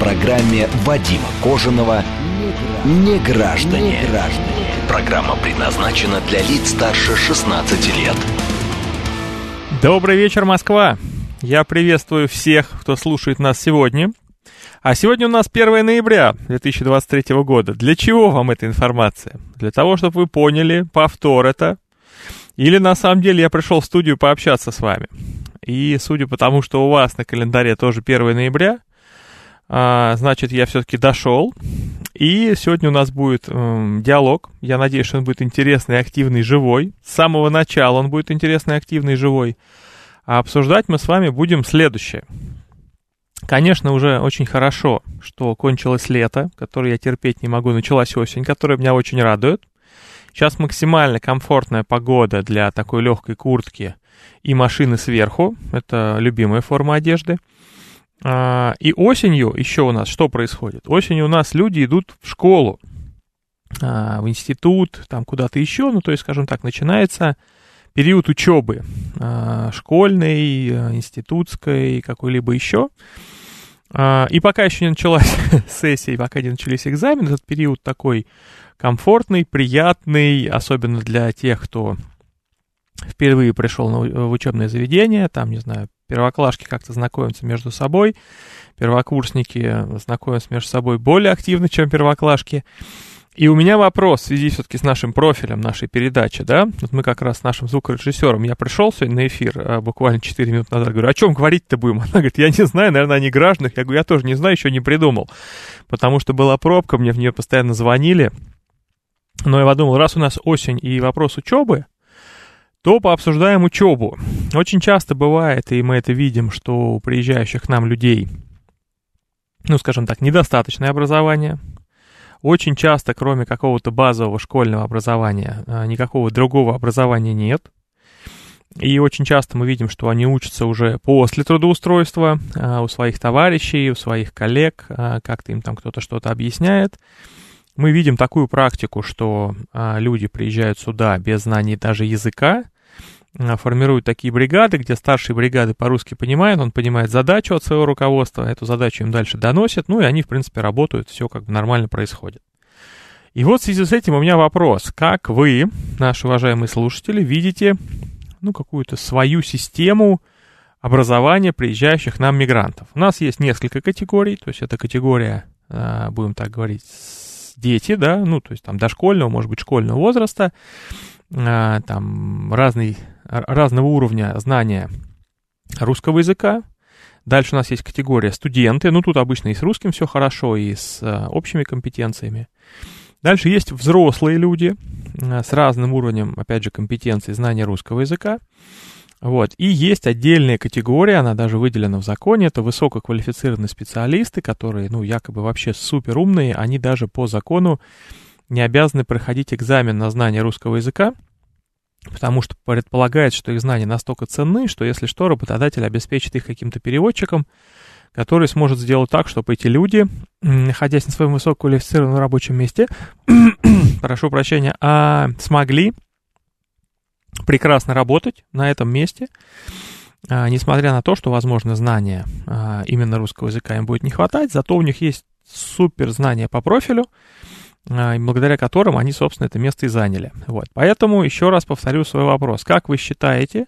Программе Вадима Кожаного «Не граждане». Программа предназначена для лиц старше 16 лет. Добрый вечер, Москва! Я приветствую всех, кто слушает нас сегодня. А сегодня у нас 1 ноября 2023 года. Для чего вам эта информация? Для того, чтобы вы поняли, повтор это. Или на самом деле я пришел в студию пообщаться с вами. И судя по тому, что у вас на календаре тоже 1 ноября, значит, я все-таки дошел. И сегодня у нас будет э, диалог. Я надеюсь, что он будет интересный, активный, живой. С самого начала он будет интересный, активный, живой. А обсуждать мы с вами будем следующее. Конечно, уже очень хорошо, что кончилось лето, которое я терпеть не могу, началась осень, которая меня очень радует. Сейчас максимально комфортная погода для такой легкой куртки и машины сверху. Это любимая форма одежды. А, и осенью еще у нас что происходит? Осенью у нас люди идут в школу, а, в институт, там куда-то еще. Ну, то есть, скажем так, начинается период учебы а, школьной, институтской, какой-либо еще. И пока еще не началась сессия, пока не начались экзамены, этот период такой комфортный, приятный, особенно для тех, кто впервые пришел в учебное заведение, там, не знаю, первоклашки как-то знакомятся между собой, первокурсники знакомятся между собой более активно, чем первоклашки. И у меня вопрос в связи все-таки с нашим профилем нашей передачи, да, вот мы как раз с нашим звукорежиссером, я пришел сегодня на эфир а, буквально 4 минуты назад, говорю, о чем говорить-то будем? Она говорит, я не знаю, наверное, они гражданах. Я говорю, я тоже не знаю, еще не придумал, потому что была пробка, мне в нее постоянно звонили, но я подумал, раз у нас осень и вопрос учебы, то пообсуждаем учебу. Очень часто бывает, и мы это видим, что у приезжающих к нам людей, ну, скажем так, недостаточное образование. Очень часто, кроме какого-то базового школьного образования, а, никакого другого образования нет. И очень часто мы видим, что они учатся уже после трудоустройства а, у своих товарищей, у своих коллег, а, как-то им там кто-то что-то объясняет мы видим такую практику, что люди приезжают сюда без знаний даже языка, формируют такие бригады, где старшие бригады по-русски понимают, он понимает задачу от своего руководства, эту задачу им дальше доносят, ну и они, в принципе, работают, все как бы нормально происходит. И вот в связи с этим у меня вопрос, как вы, наши уважаемые слушатели, видите, ну, какую-то свою систему образования приезжающих нам мигрантов? У нас есть несколько категорий, то есть это категория, а, будем так говорить, дети, да, ну, то есть там дошкольного, может быть, школьного возраста, а, там разный, разного уровня знания русского языка. Дальше у нас есть категория студенты, ну, тут обычно и с русским все хорошо, и с а, общими компетенциями. Дальше есть взрослые люди а, с разным уровнем, опять же, компетенции знания русского языка. Вот. И есть отдельная категория, она даже выделена в законе, это высококвалифицированные специалисты, которые, ну, якобы вообще супер умные, они даже по закону не обязаны проходить экзамен на знание русского языка, потому что предполагается, что их знания настолько ценны, что если что, работодатель обеспечит их каким-то переводчиком, который сможет сделать так, чтобы эти люди, находясь на своем высококвалифицированном рабочем месте, прошу прощения, а, смогли прекрасно работать на этом месте, а, несмотря на то, что, возможно, знания а, именно русского языка им будет не хватать, зато у них есть супер знания по профилю, благодаря которым они, собственно, это место и заняли. Вот. Поэтому еще раз повторю свой вопрос. Как вы считаете,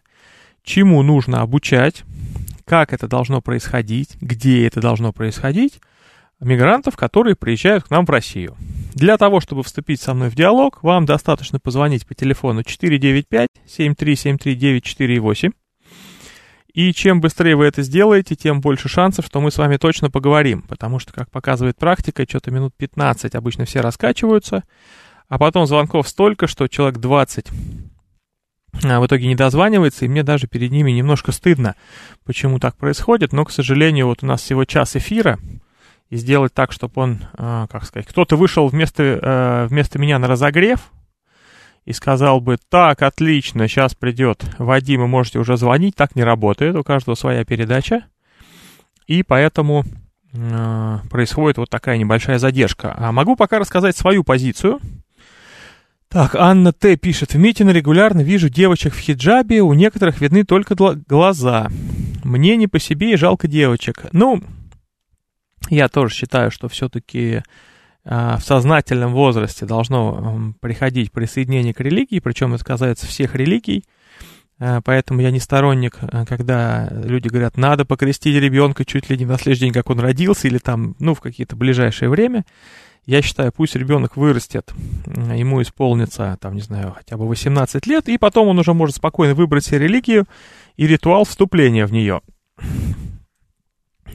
чему нужно обучать, как это должно происходить, где это должно происходить, мигрантов, которые приезжают к нам в Россию. Для того, чтобы вступить со мной в диалог, вам достаточно позвонить по телефону 495-7373-948. И чем быстрее вы это сделаете, тем больше шансов, что мы с вами точно поговорим. Потому что, как показывает практика, что-то минут 15 обычно все раскачиваются, а потом звонков столько, что человек 20 а, в итоге не дозванивается, и мне даже перед ними немножко стыдно, почему так происходит. Но, к сожалению, вот у нас всего час эфира — и сделать так, чтобы он, э, как сказать, кто-то вышел вместо, э, вместо меня на разогрев и сказал бы, так, отлично, сейчас придет Вадим, и можете уже звонить, так не работает, у каждого своя передача, и поэтому э, происходит вот такая небольшая задержка. А могу пока рассказать свою позицию. Так, Анна Т. пишет, в Митино регулярно вижу девочек в хиджабе, у некоторых видны только глаза. Мне не по себе и жалко девочек. Ну, я тоже считаю, что все-таки в сознательном возрасте должно приходить присоединение к религии, причем это касается всех религий. А, поэтому я не сторонник, а, когда люди говорят, надо покрестить ребенка чуть ли не на следующий день, как он родился, или там, ну, в какие-то ближайшее время. Я считаю, пусть ребенок вырастет, ему исполнится, там, не знаю, хотя бы 18 лет, и потом он уже может спокойно выбрать себе религию и ритуал вступления в нее.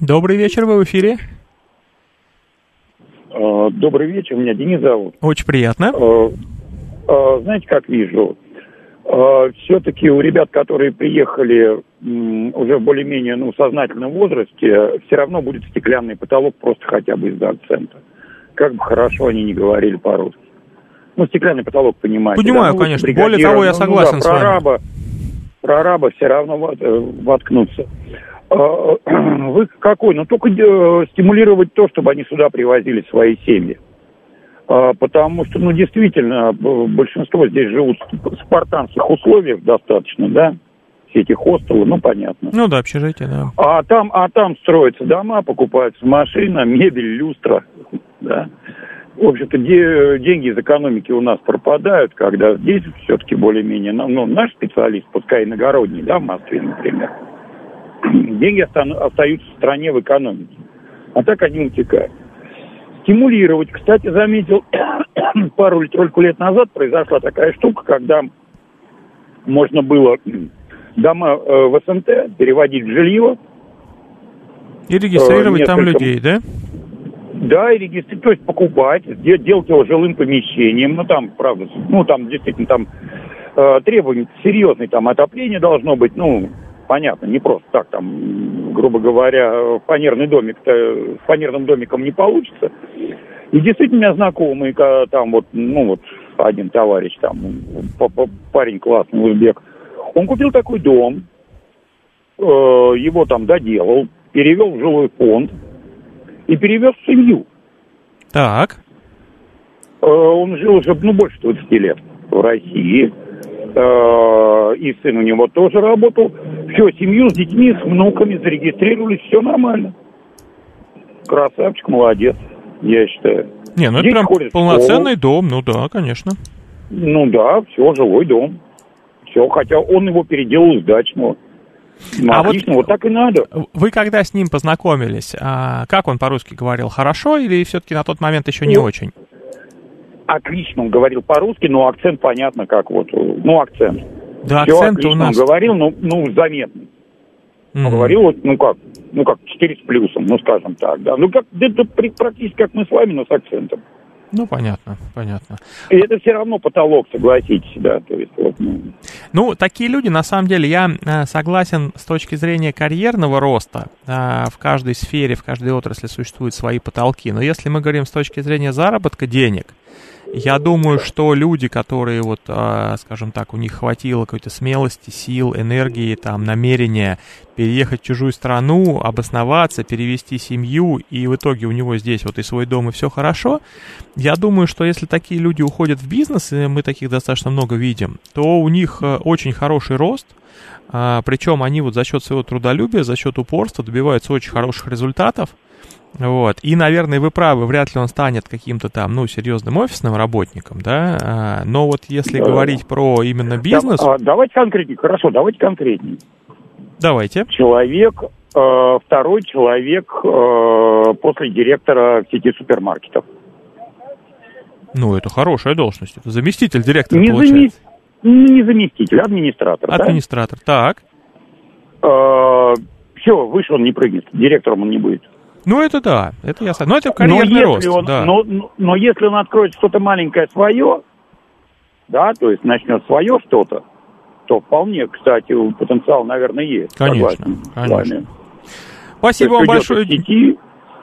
Добрый вечер, вы в эфире. А, добрый вечер, меня Денис зовут. Очень приятно. А, а, знаете, как вижу? Все-таки у ребят, которые приехали уже в более-менее ну, сознательном возрасте, все равно будет стеклянный потолок просто хотя бы из-за акцента. Как бы хорошо они не говорили по-русски. Ну, стеклянный потолок, понимаете. Понимаю, да? ну, конечно. Более того, я согласен ну, да, с вами. Араба, про араба все равно э, воткнуться. А, вы какой? Ну, только э, стимулировать то, чтобы они сюда привозили свои семьи. А, потому что, ну, действительно, большинство здесь живут в спартанских условиях достаточно, да? Все эти хостелы, ну, понятно. Ну да, общежитие, да. А там, а там строятся дома, покупаются машина, мебель, люстра, да. В общем-то, де, деньги из экономики у нас пропадают, когда здесь все-таки более-менее, ну, ну, наш специалист, пускай иногородний, да, в Москве, например, деньги остаются в стране в экономике. А так они утекают. Стимулировать. Кстати, заметил, пару только лет назад произошла такая штука, когда можно было дома э, в СНТ переводить в жилье. И регистрировать несколько... там людей, да? Да, и регистрировать, то есть покупать, делать его жилым помещением. Ну, там, правда, ну, там действительно там э, требования серьезные, там отопление должно быть, ну, понятно, не просто так, там, грубо говоря, фанерный домик с фанерным домиком не получится. И действительно, у меня знакомый, там вот, ну вот, один товарищ, там, парень классный, узбек, он купил такой дом, э, его там доделал, перевел в жилой фонд и перевез в семью. Так. Э, он жил уже, ну, больше 20 лет в России. Э, и сын у него тоже работал. Все, семью с детьми, с внуками зарегистрировались, все нормально. Красавчик, молодец, я считаю. Не, ну Дети это прям полноценный дом, ну да, конечно. Ну да, все, жилой дом. Все, хотя он его переделал из дачного. Ну, а отлично, вот, вот так и надо. Вы когда с ним познакомились, а, как он по-русски говорил? Хорошо или все-таки на тот момент еще не ну, очень? отлично он говорил по-русски, но акцент понятно как вот, ну, акцент. Да, Все акцент у нас... он говорил, ну, ну заметный. Mm-hmm. говорил вот, ну как, ну как, 4 с плюсом, ну скажем так, да. Ну как, это практически как мы с вами, но с акцентом. Ну, понятно, понятно. И это все равно потолок, согласитесь, да. То есть, вот, ну. ну, такие люди, на самом деле, я э, согласен с точки зрения карьерного роста. Э, в каждой сфере, в каждой отрасли существуют свои потолки. Но если мы говорим с точки зрения заработка денег, я думаю, что люди, которые вот, а, скажем так, у них хватило какой-то смелости, сил, энергии, там, намерения переехать в чужую страну, обосноваться, перевести семью, и в итоге у него здесь вот и свой дом, и все хорошо, я думаю, что если такие люди уходят в бизнес, и мы таких достаточно много видим, то у них э, очень хороший рост, а, причем они вот за счет своего трудолюбия, за счет упорства добиваются очень хороших результатов, вот. И, наверное, вы правы, вряд ли он станет каким-то там, ну, серьезным офисным работником, да, а, но вот если да. говорить про именно бизнес... Да, а, давайте конкретнее, хорошо, давайте конкретнее. Давайте. Человек, э, второй человек э, после директора сети супермаркетов. Ну, это хорошая должность, это заместитель директора, не получается. Зами... Не заместитель, администратор. Администратор, да? так. Э, все, выше он не прыгнет, директором он не будет. Ну, это да, это ясно. Но это карьерный но рост, он, да. Но, но, но если он откроет что-то маленькое свое, да, то есть начнет свое что-то, то вполне, кстати, потенциал, наверное, есть. Конечно, конечно. Спасибо вам большое. Сети,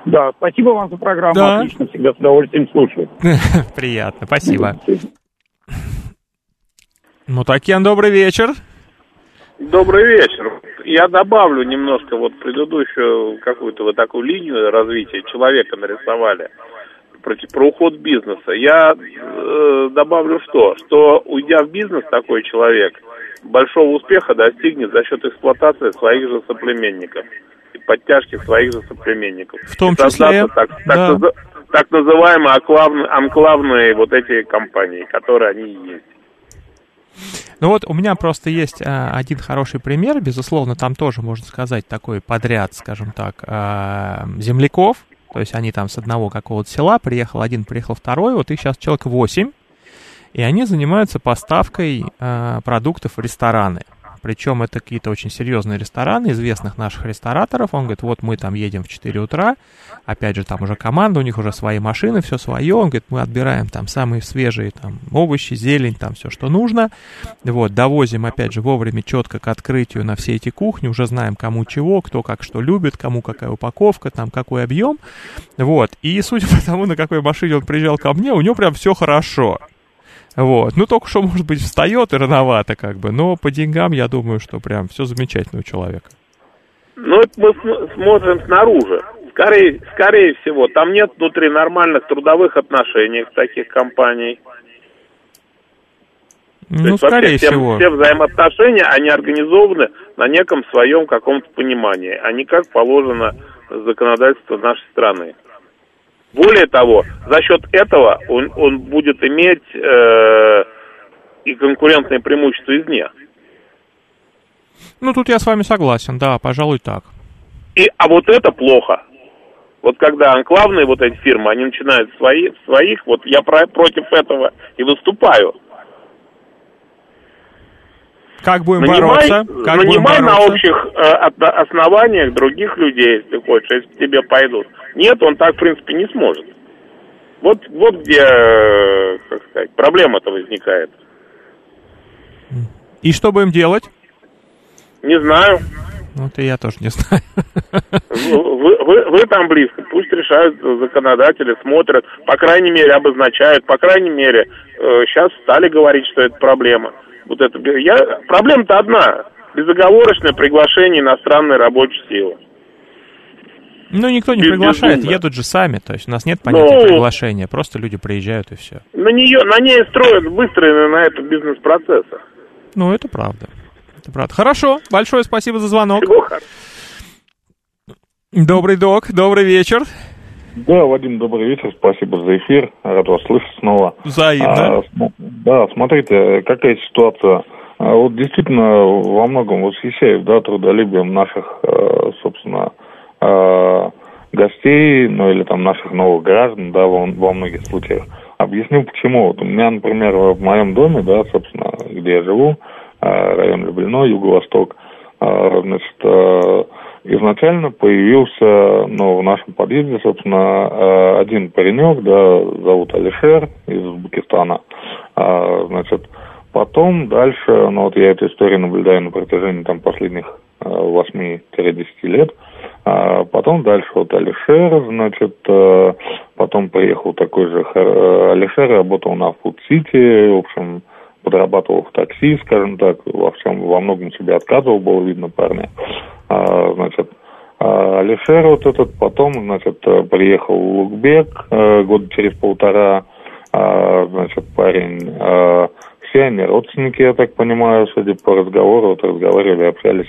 Да, спасибо вам за программу, Да. отлично, всегда с удовольствием слушаю. Приятно, спасибо. Мутакен, добрый вечер. Добрый вечер. Я добавлю немножко вот предыдущую какую-то вот такую линию развития человека нарисовали про, про уход бизнеса. Я э, добавлю что? Что уйдя в бизнес такой человек, большого успеха достигнет за счет эксплуатации своих же соплеменников и подтяжки своих же соплеменников. В том И числе, так, да. так называемые анклавные, анклавные вот эти компании, которые они и есть. Ну вот у меня просто есть а, один хороший пример, безусловно, там тоже можно сказать такой подряд, скажем так, а, земляков, то есть они там с одного какого-то села, приехал один, приехал второй, вот их сейчас человек 8, и они занимаются поставкой а, продуктов в рестораны. Причем это какие-то очень серьезные рестораны, известных наших рестораторов. Он говорит, вот мы там едем в 4 утра, опять же, там уже команда, у них уже свои машины, все свое. Он говорит, мы отбираем там самые свежие там овощи, зелень, там все, что нужно. Вот, довозим, опять же, вовремя четко к открытию на все эти кухни, уже знаем, кому чего, кто как что любит, кому какая упаковка, там какой объем. Вот, и судя по тому, на какой машине он приезжал ко мне, у него прям все хорошо. Вот, ну только что, может быть, встает и рановато как бы, но по деньгам я думаю, что прям все замечательно у человека. Ну, это мы см- смотрим снаружи. Скорее, скорее всего, там нет внутри нормальных трудовых отношений таких компаний. То Ну, есть вообще скорее все, всего. все взаимоотношения, они организованы на неком своем каком-то понимании, а не как положено законодательство нашей страны. Более того, за счет этого он, он будет иметь э, и конкурентное преимущество извне. Ну, тут я с вами согласен, да, пожалуй, так. И, а вот это плохо. Вот когда анклавные вот эти фирмы, они начинают свои, своих, вот я про- против этого и выступаю. Как будем нанимай бороться? Как будем нанимай на бороться? общих э, основаниях других людей, если хочешь, если к тебе пойдут. Нет, он так, в принципе, не сможет. Вот, вот где, э, как сказать, проблема-то возникает. И что будем делать? Не знаю. Ну, это я тоже не знаю. Вы, вы, вы там близко, пусть решают законодатели, смотрят, по крайней мере обозначают, по крайней мере э, сейчас стали говорить, что это проблема. Вот это я проблема-то одна, безоговорочное приглашение иностранной рабочей силы. Ну, никто не приглашает, едут же сами, то есть у нас нет понятия Ну. приглашения, просто люди приезжают и все. На нее, на ней строят выстроены на это бизнес-процессы. Ну, это правда. Это правда. Хорошо, большое спасибо за звонок. Всего. Добрый док, добрый вечер. Да, Вадим, добрый вечер, спасибо за эфир, рад вас слышать снова. Взаимно. А, да, смотрите, какая ситуация. А, Вот действительно во многом восхищаюсь, да, трудолюбием наших, э, собственно, э, гостей, ну или там наших новых граждан, да, во, во многих случаях. Объясню почему. Вот у меня, например, в моем доме, да, собственно, где я живу, э, район Люблино, Юго-Восток, э, значит, изначально появился, ну, в нашем подъезде, собственно, один паренек, да, зовут Алишер из Узбекистана. Значит, потом дальше, ну, вот я эту историю наблюдаю на протяжении там последних э, 8-10 лет. А потом дальше вот Алишер, значит, э, потом приехал такой же э, Алишер, работал на City, в общем, подрабатывал в такси, скажем так, во всем, во многом себе отказывал, было видно парня. А, значит, а Алишер вот этот потом, значит, приехал Лукбек э, года через полтора, а, значит, парень, все они родственники, я так понимаю, судя по разговору, вот разговаривали, общались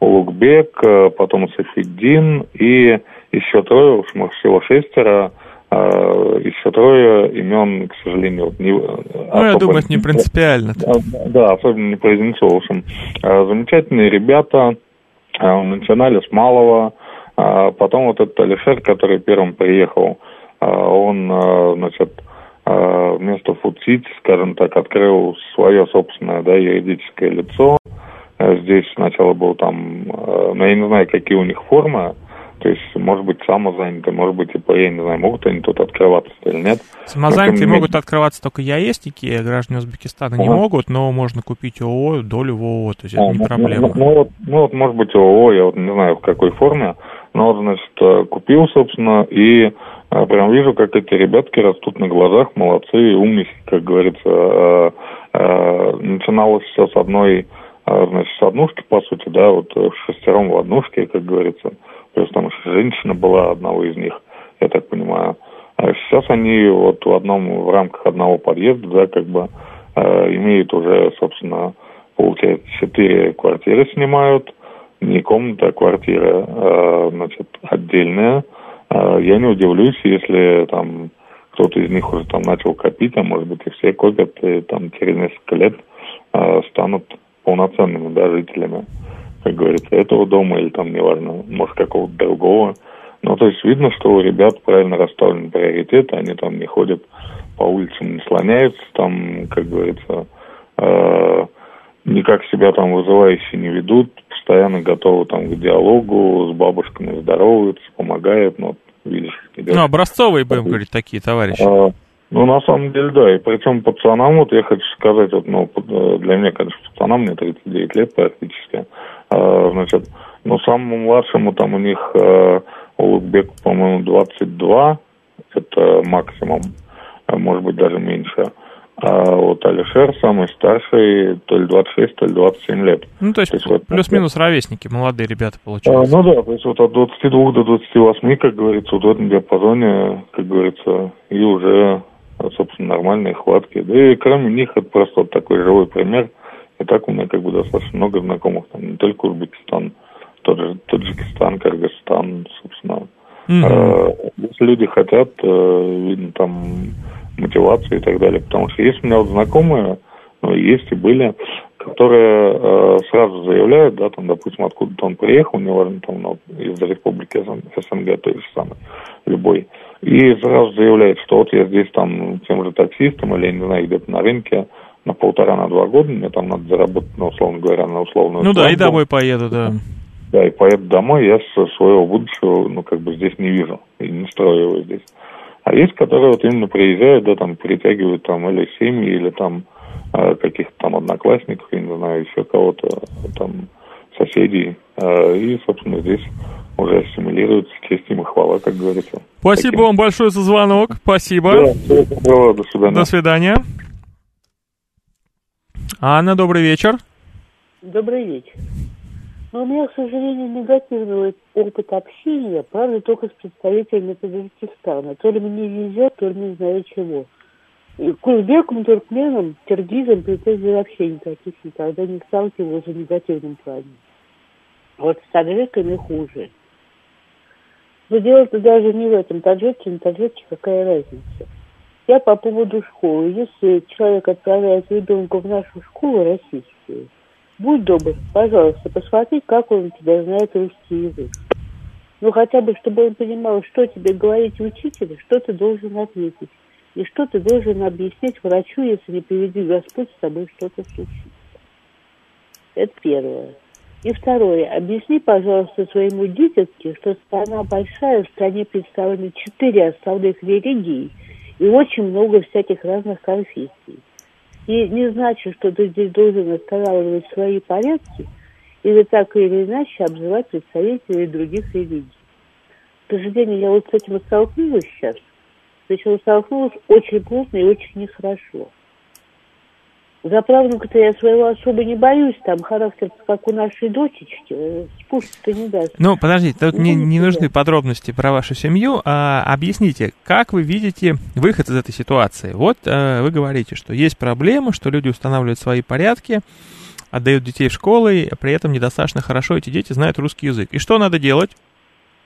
Улугбек, э, потом Сафиддин и еще трое, общем, их всего шестеро, э, еще трое имен, к сожалению, не, Ну, я думаю, это не принципиально. да, да, особенно не произнесу. В общем, э, замечательные ребята, э, начинали с малого, потом вот этот Алишер, который первым приехал, э, он, э, значит, э, вместо City, скажем так, открыл свое собственное, да, юридическое лицо. Э, Здесь сначала был там, э, ну, я не знаю, какие у них формы, то есть, может быть, самозанятые, может быть, ИП, я не знаю, могут они тут открываться или нет. Самозанятые Но, могут менее. открываться только яестики, а граждане Узбекистана не могут, но можно купить ООО, долю в ООО, то есть это А, не ну, проблема. Ну, ну, вот, ну, вот, может быть, ООО, я вот не знаю, в какой форме, Ну, вот, значит, купил, собственно, и прям вижу, как эти ребятки растут на глазах, молодцы, умники, как говорится. Начиналось все с одной, значит, с однушки, по сути, да, вот шестером в однушке, как говорится. Плюс там женщина была одного из них, я так понимаю. А сейчас они вот в одном, в рамках одного подъезда, да, как бы э, имеют уже, собственно, получается, четыре квартиры снимают, не комната, а квартира, э, значит, отдельная. Э, я не удивлюсь, если там кто-то из них уже там начал копить, а может быть и все копят, и там через несколько лет э, станут полноценными да, жителями, как говорится, этого дома или там, неважно, может, какого-то другого. Ну, то есть видно, что у ребят правильно расставлены приоритеты, они там не ходят по улицам, не слоняются, там, как говорится, э, никак себя там вызывающе не ведут, постоянно готовы там к диалогу, с бабушками здороваются, помогают, ну, видишь. Идешь. Ну, образцовые, будем говорить, такие товарищи. А, ну, на самом деле, да, и причем пацанам, вот я хочу сказать, вот, ну, э, для меня, конечно, пацанам, мне 39 лет практически, а, значит, ну, самому младшему там у них а, Улугбеку, по-моему, 22, это максимум, а может быть, даже меньше. А вот Алишер самый старший, то ли 26, то ли 27 лет. Ну, то есть, то есть вот, плюс-минус ровесники, молодые ребята получаются. А, ну да, то есть вот от 22 до 28, как говорится, вот в этом диапазоне, как говорится, и уже, собственно, нормальные хватки. Да и кроме них, это просто вот такой живой пример. И так у меня как бы достаточно много знакомых, там, не только Узбекистан, тот же Таджикистан, Кыргызстан, собственно. Mm-hmm. Если люди хотят, э, видно, там мотивацию и так далее. Потому что есть у меня вот знакомые, ну, есть и были, которые э, сразу заявляют, да, там, допустим, откуда-то он приехал, неважно, там, ну, из республики СНГ, то же самое, любой, и сразу заявляет, что вот я здесь там тем же таксистом или, не знаю, где-то на рынке на полтора, на два года, мне там надо заработать, ну, условно говоря, на условную Ну да, и домой поеду, да. Да, и поеду домой, я своего будущего, ну, как бы здесь не вижу, и не строю его здесь. А есть, которые вот именно приезжают, да, там, притягивают там или семьи, или там э, каких-то там одноклассников, я не знаю, еще кого-то, там, соседей, э, и, собственно, здесь уже ассимилируются, честь им и хвала, как говорится. Спасибо Таким... вам большое за звонок, спасибо. Да, всего до свидания. До свидания. Анна, добрый вечер. Добрый вечер. Но у меня, к сожалению, негативный опыт общения, правда, только с представителями Таджикистана. То ли мне везет, то ли не знаю чего. И к узбекам, туркменам, киргизам претензий вообще никаких никогда не сталкивался в негативном плане. Вот с таджиками хуже. Но дело-то даже не в этом. Таджики, не таджики, какая разница. Я по поводу школы. Если человек отправляет ребенка в нашу школу российскую, Будь добр, пожалуйста, посмотри, как он тебя знает русский язык. Ну, хотя бы, чтобы он понимал, что тебе говорить учителю, что ты должен ответить. И что ты должен объяснить врачу, если не приведи Господь с тобой что-то случится. Это первое. И второе. Объясни, пожалуйста, своему дитятке, что страна большая, в стране представлены четыре основных религии и очень много всяких разных конфессий. И не значит, что ты здесь должен останавливать свои порядки или так или иначе обзывать представителей других религий. К сожалению, я вот с этим столкнулась сейчас. Причем столкнулась очень плотно и очень нехорошо. За правнука-то я своего особо не боюсь, там характер как у нашей дочечки, э, спуститься не даст. Ну, подождите, тут не, не нужны подробности про вашу семью, а объясните, как вы видите выход из этой ситуации? Вот э, вы говорите, что есть проблема, что люди устанавливают свои порядки, отдают детей в школы, а при этом недостаточно хорошо эти дети знают русский язык. И что надо делать?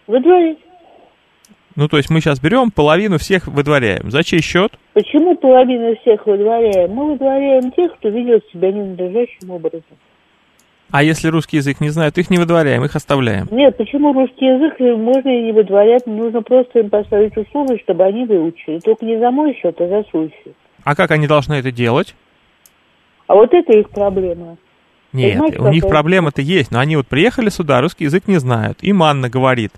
Выдворить. Ну, то есть мы сейчас берем, половину всех выдворяем. За чей счет? Почему половину всех выдворяем? Мы выдворяем тех, кто ведет себя ненадлежащим образом. А если русский язык не знают, их не выдворяем, их оставляем? Нет, почему русский язык можно и не выдворять? Нужно просто им поставить условия, чтобы они выучили. Только не за мой счет, а за свой счет. А как они должны это делать? А вот это их проблема. Нет, Понимаете, у них проблема-то есть, но они вот приехали сюда, русский язык не знают. И Манна говорит,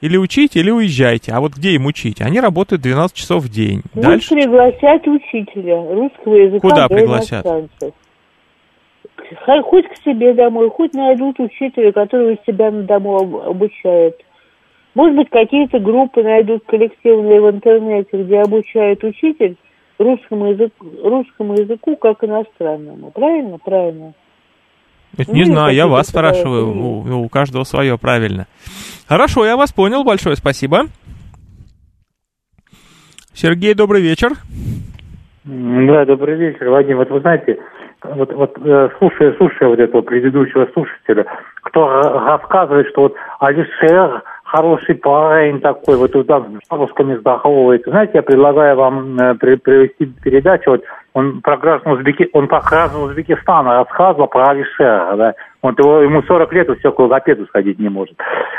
или учите, или уезжайте. А вот где им учить? Они работают 12 часов в день. Пусть Дальше... пригласят учителя русского языка Куда пригласят? Хоть к себе домой, хоть найдут учителя, который у себя на дому обучает. Может быть, какие-то группы найдут коллективные в интернете, где обучают учитель русскому языку, русскому языку как иностранному. Правильно? Правильно. Это не ну, знаю, я вас спрашиваю, у, у каждого свое, правильно. Хорошо, я вас понял, большое спасибо. Сергей, добрый вечер. Да, добрый вечер, Вадим. Вот вы знаете, вот, вот э, слушая, слушая вот этого предыдущего слушателя, кто рассказывает, что вот Алишер хороший парень такой, вот туда с русскими здоровается. Знаете, я предлагаю вам э, привести передачу, вот он про граждан Узбеки, он про граждан Узбекистана рассказывал, про Алишера, да, вот его, ему 40 лет, все к логопеду сходить не может.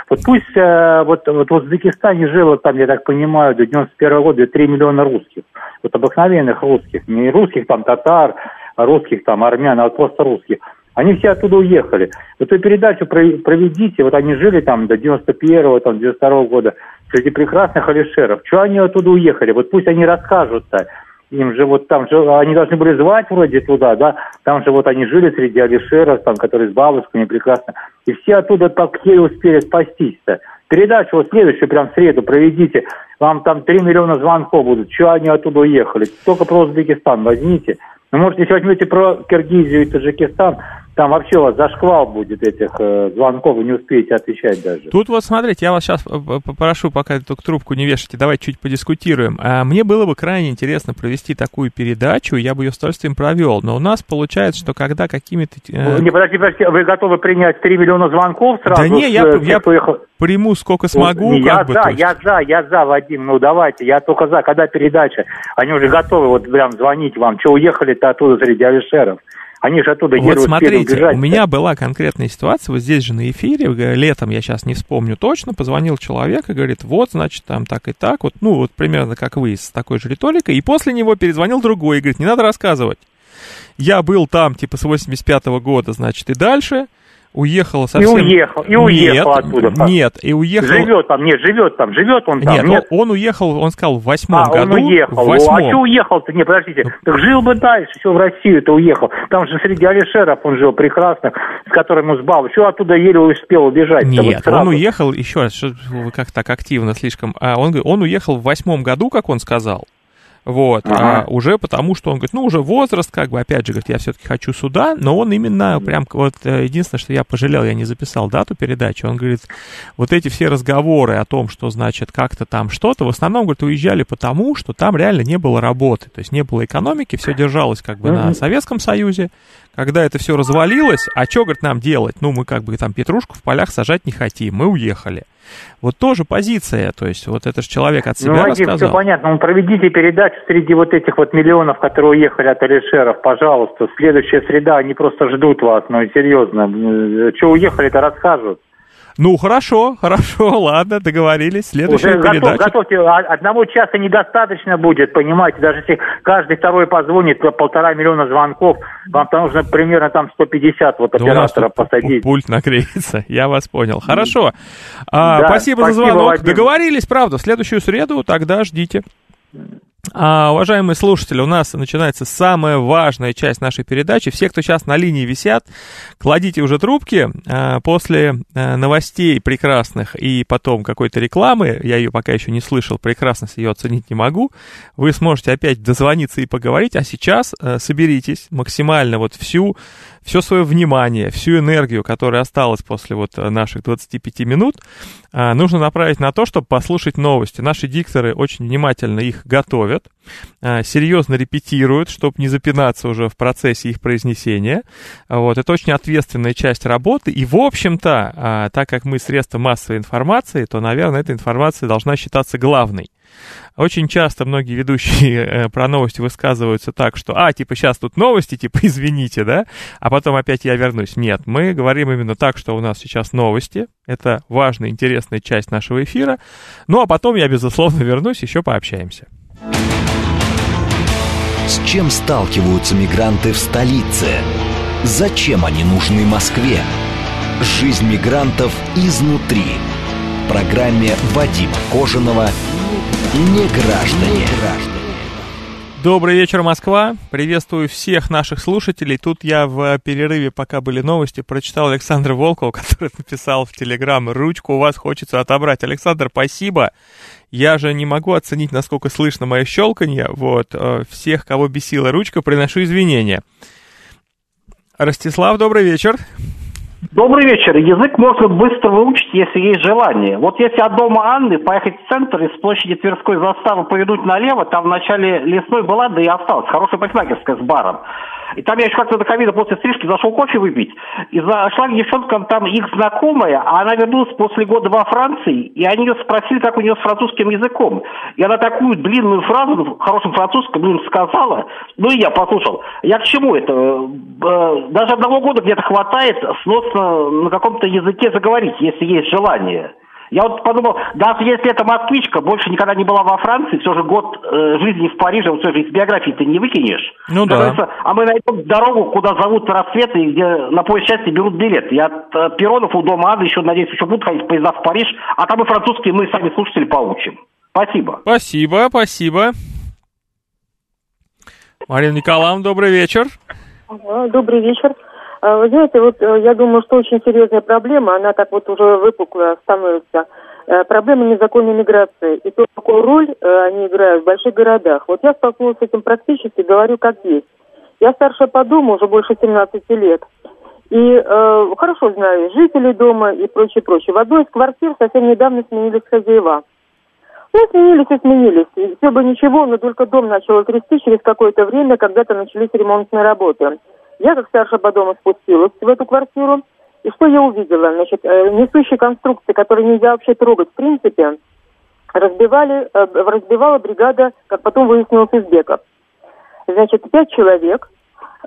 Вот пусть э, вот, вот в Узбекистане жило там, я так понимаю, до 91 года 3 миллиона русских. Вот обыкновенных русских, не русских там татар, русских там армян, а вот просто русских. Они все оттуда уехали. Вот эту передачу проведите, вот они жили там до 91-го, там, 92-го года, среди прекрасных алишеров. Чего они оттуда уехали? Вот пусть они расскажут-то. Им же вот там же, они должны были звать вроде туда, да, там же вот они жили среди алишеров, там, которые с бабушками прекрасно. И все оттуда так еле успели спастись-то. Передачу вот следующую, прям в среду проведите. Вам там 3 миллиона звонков будут. Чего они оттуда уехали? Только про Узбекистан возьмите. Ну, может, если возьмете про Киргизию и Таджикистан, там вообще у вас зашквал будет этих э, звонков, вы не успеете отвечать даже. Тут вот смотрите, я вас сейчас попрошу, пока только трубку не вешайте, давайте чуть подискутируем. А мне было бы крайне интересно провести такую передачу, я бы ее с удовольствием провел, но у нас получается, что когда какими-то... Э... Не, подожди, подожди, вы готовы принять 3 миллиона звонков сразу? Да не, я, с, я уехал... приму сколько смогу. Не, я бы, за, я за, я за, Вадим, ну давайте, я только за, когда передача, они уже готовы вот прям звонить вам, что уехали-то оттуда среди алишеров. Они же оттуда Вот смотрите, у меня была конкретная ситуация, вот здесь же на эфире, летом, я сейчас не вспомню точно, позвонил человек и говорит, вот, значит, там так и так, вот, ну, вот примерно как вы, с такой же риторикой, и после него перезвонил другой и говорит, не надо рассказывать. Я был там, типа, с 85 -го года, значит, и дальше, уехала совсем... И уехал, и уехал нет, оттуда. Нет, и уехал... Живет там, нет, живет там, живет он там. Нет, нет. Он, уехал, он сказал, в восьмом а, году. он уехал. В восьмом. А что уехал-то? Не, подождите, так жил бы дальше, все в Россию-то уехал. Там же среди алишеров он жил прекрасных, с которым он сбал. Все оттуда еле успел убежать. Нет, вот он уехал, еще раз, как так активно слишком... А он, он уехал в восьмом году, как он сказал. Вот, ага. а уже потому, что он говорит, ну, уже возраст, как бы, опять же, говорит, я все-таки хочу сюда, но он именно прям, вот, э, единственное, что я пожалел, я не записал дату передачи, он говорит, вот эти все разговоры о том, что, значит, как-то там что-то, в основном, говорит, уезжали потому, что там реально не было работы, то есть не было экономики, все держалось как бы на Советском Союзе, когда это все развалилось, а что, говорит, нам делать? Ну, мы как бы там петрушку в полях сажать не хотим, мы уехали. Вот тоже позиция, то есть вот это же человек от себя ну, Вадим, рассказал. все понятно, ну проведите передачу среди вот этих вот миллионов, которые уехали от Алишеров, пожалуйста. Следующая среда, они просто ждут вас, ну серьезно. Что уехали-то расскажут. Ну, хорошо, хорошо, ладно, договорились. Следующая Уже передача. Готов, готовьте, а, одного часа недостаточно будет, понимаете, даже если каждый второй позвонит, то полтора миллиона звонков, вам там нужно примерно там 150 вот операторов да посадить. Пульт накреется, я вас понял. Хорошо, а, да, спасибо, спасибо за звонок. Вадим. Договорились, правда, в следующую среду тогда ждите. А, уважаемые слушатели, у нас начинается самая важная часть нашей передачи. Все, кто сейчас на линии висят, кладите уже трубки. А, после а, новостей прекрасных и потом какой-то рекламы, я ее пока еще не слышал, прекрасность ее оценить не могу, вы сможете опять дозвониться и поговорить. А сейчас а, соберитесь максимально вот всю все свое внимание, всю энергию, которая осталась после вот э, наших 25 минут, нужно направить на то, чтобы послушать новости. Наши дикторы очень внимательно их готовят, а, серьезно репетируют, чтобы не запинаться уже в процессе их произнесения. Вот, это очень ответственная часть работы. И, в общем-то, а, так как мы средства массовой информации, то, наверное, эта информация должна считаться главной. Очень часто многие ведущие э, про новости высказываются так, что, а, типа, сейчас тут новости, типа, извините, да, а потом опять я вернусь. Нет, мы говорим именно так, что у нас сейчас новости, это важная, интересная часть нашего эфира, ну, а потом я, безусловно, вернусь, еще пообщаемся. С чем сталкиваются мигранты в столице? Зачем они нужны Москве? Жизнь мигрантов изнутри. В программе Вадима Кожаного «Не граждане». Добрый вечер, Москва. Приветствую всех наших слушателей. Тут я в перерыве, пока были новости, прочитал Александра Волкова, который написал в Телеграм, ручку у вас хочется отобрать. Александр, спасибо. Я же не могу оценить, насколько слышно мое щелканье. Вот, э, всех, кого бесила ручка, приношу извинения. Ростислав, добрый вечер. Добрый вечер. Язык можно быстро выучить, если есть желание. Вот если от дома Анны поехать в центр и с площади Тверской заставы повернуть налево, там в начале лесной была, да и осталась, хорошая парикмахерская с баром. И там я еще как-то до ковида после стрижки зашел кофе выпить. И зашла к девчонкам там их знакомая, а она вернулась после года во Франции, и они ее спросили, как у нее с французским языком. И она такую длинную фразу хорошем французском им сказала, ну и я послушал. Я к чему это? Э, даже одного года где-то хватает сносно на каком-то языке заговорить, если есть желание. Я вот подумал, даже если это москвичка, больше никогда не была во Франции, все же год э, жизни в Париже, вот все же из биографии ты не выкинешь. Ну да. А мы найдем дорогу, куда зовут рассветы, и где на поезд счастья берут билет. Я от э, Перонов у дома Ады еще, надеюсь, еще будут ходить поезда в Париж, а там и французские мы сами слушатели получим. Спасибо. Спасибо, спасибо. Марина Николаевна, добрый вечер. Добрый вечер. А, вы знаете, вот э, я думаю, что очень серьезная проблема, она так вот уже выпуклая становится. Э, проблема незаконной миграции и то, какую роль э, они играют в больших городах. Вот я столкнулась с этим практически, говорю как есть. Я старшая по дому уже больше 17 лет. И э, хорошо знаю жителей дома и прочее, прочее. В одной из квартир совсем недавно сменились хозяева. Ну, сменились и сменились. И все бы ничего, но только дом начал трясти через какое-то время, когда-то начались ремонтные работы. Я, как старшая по дому, спустилась в эту квартиру. И что я увидела? Значит, э, несущие конструкции, которые нельзя вообще трогать в принципе, разбивали, э, разбивала бригада, как потом выяснилось, узбеков. Значит, пять человек.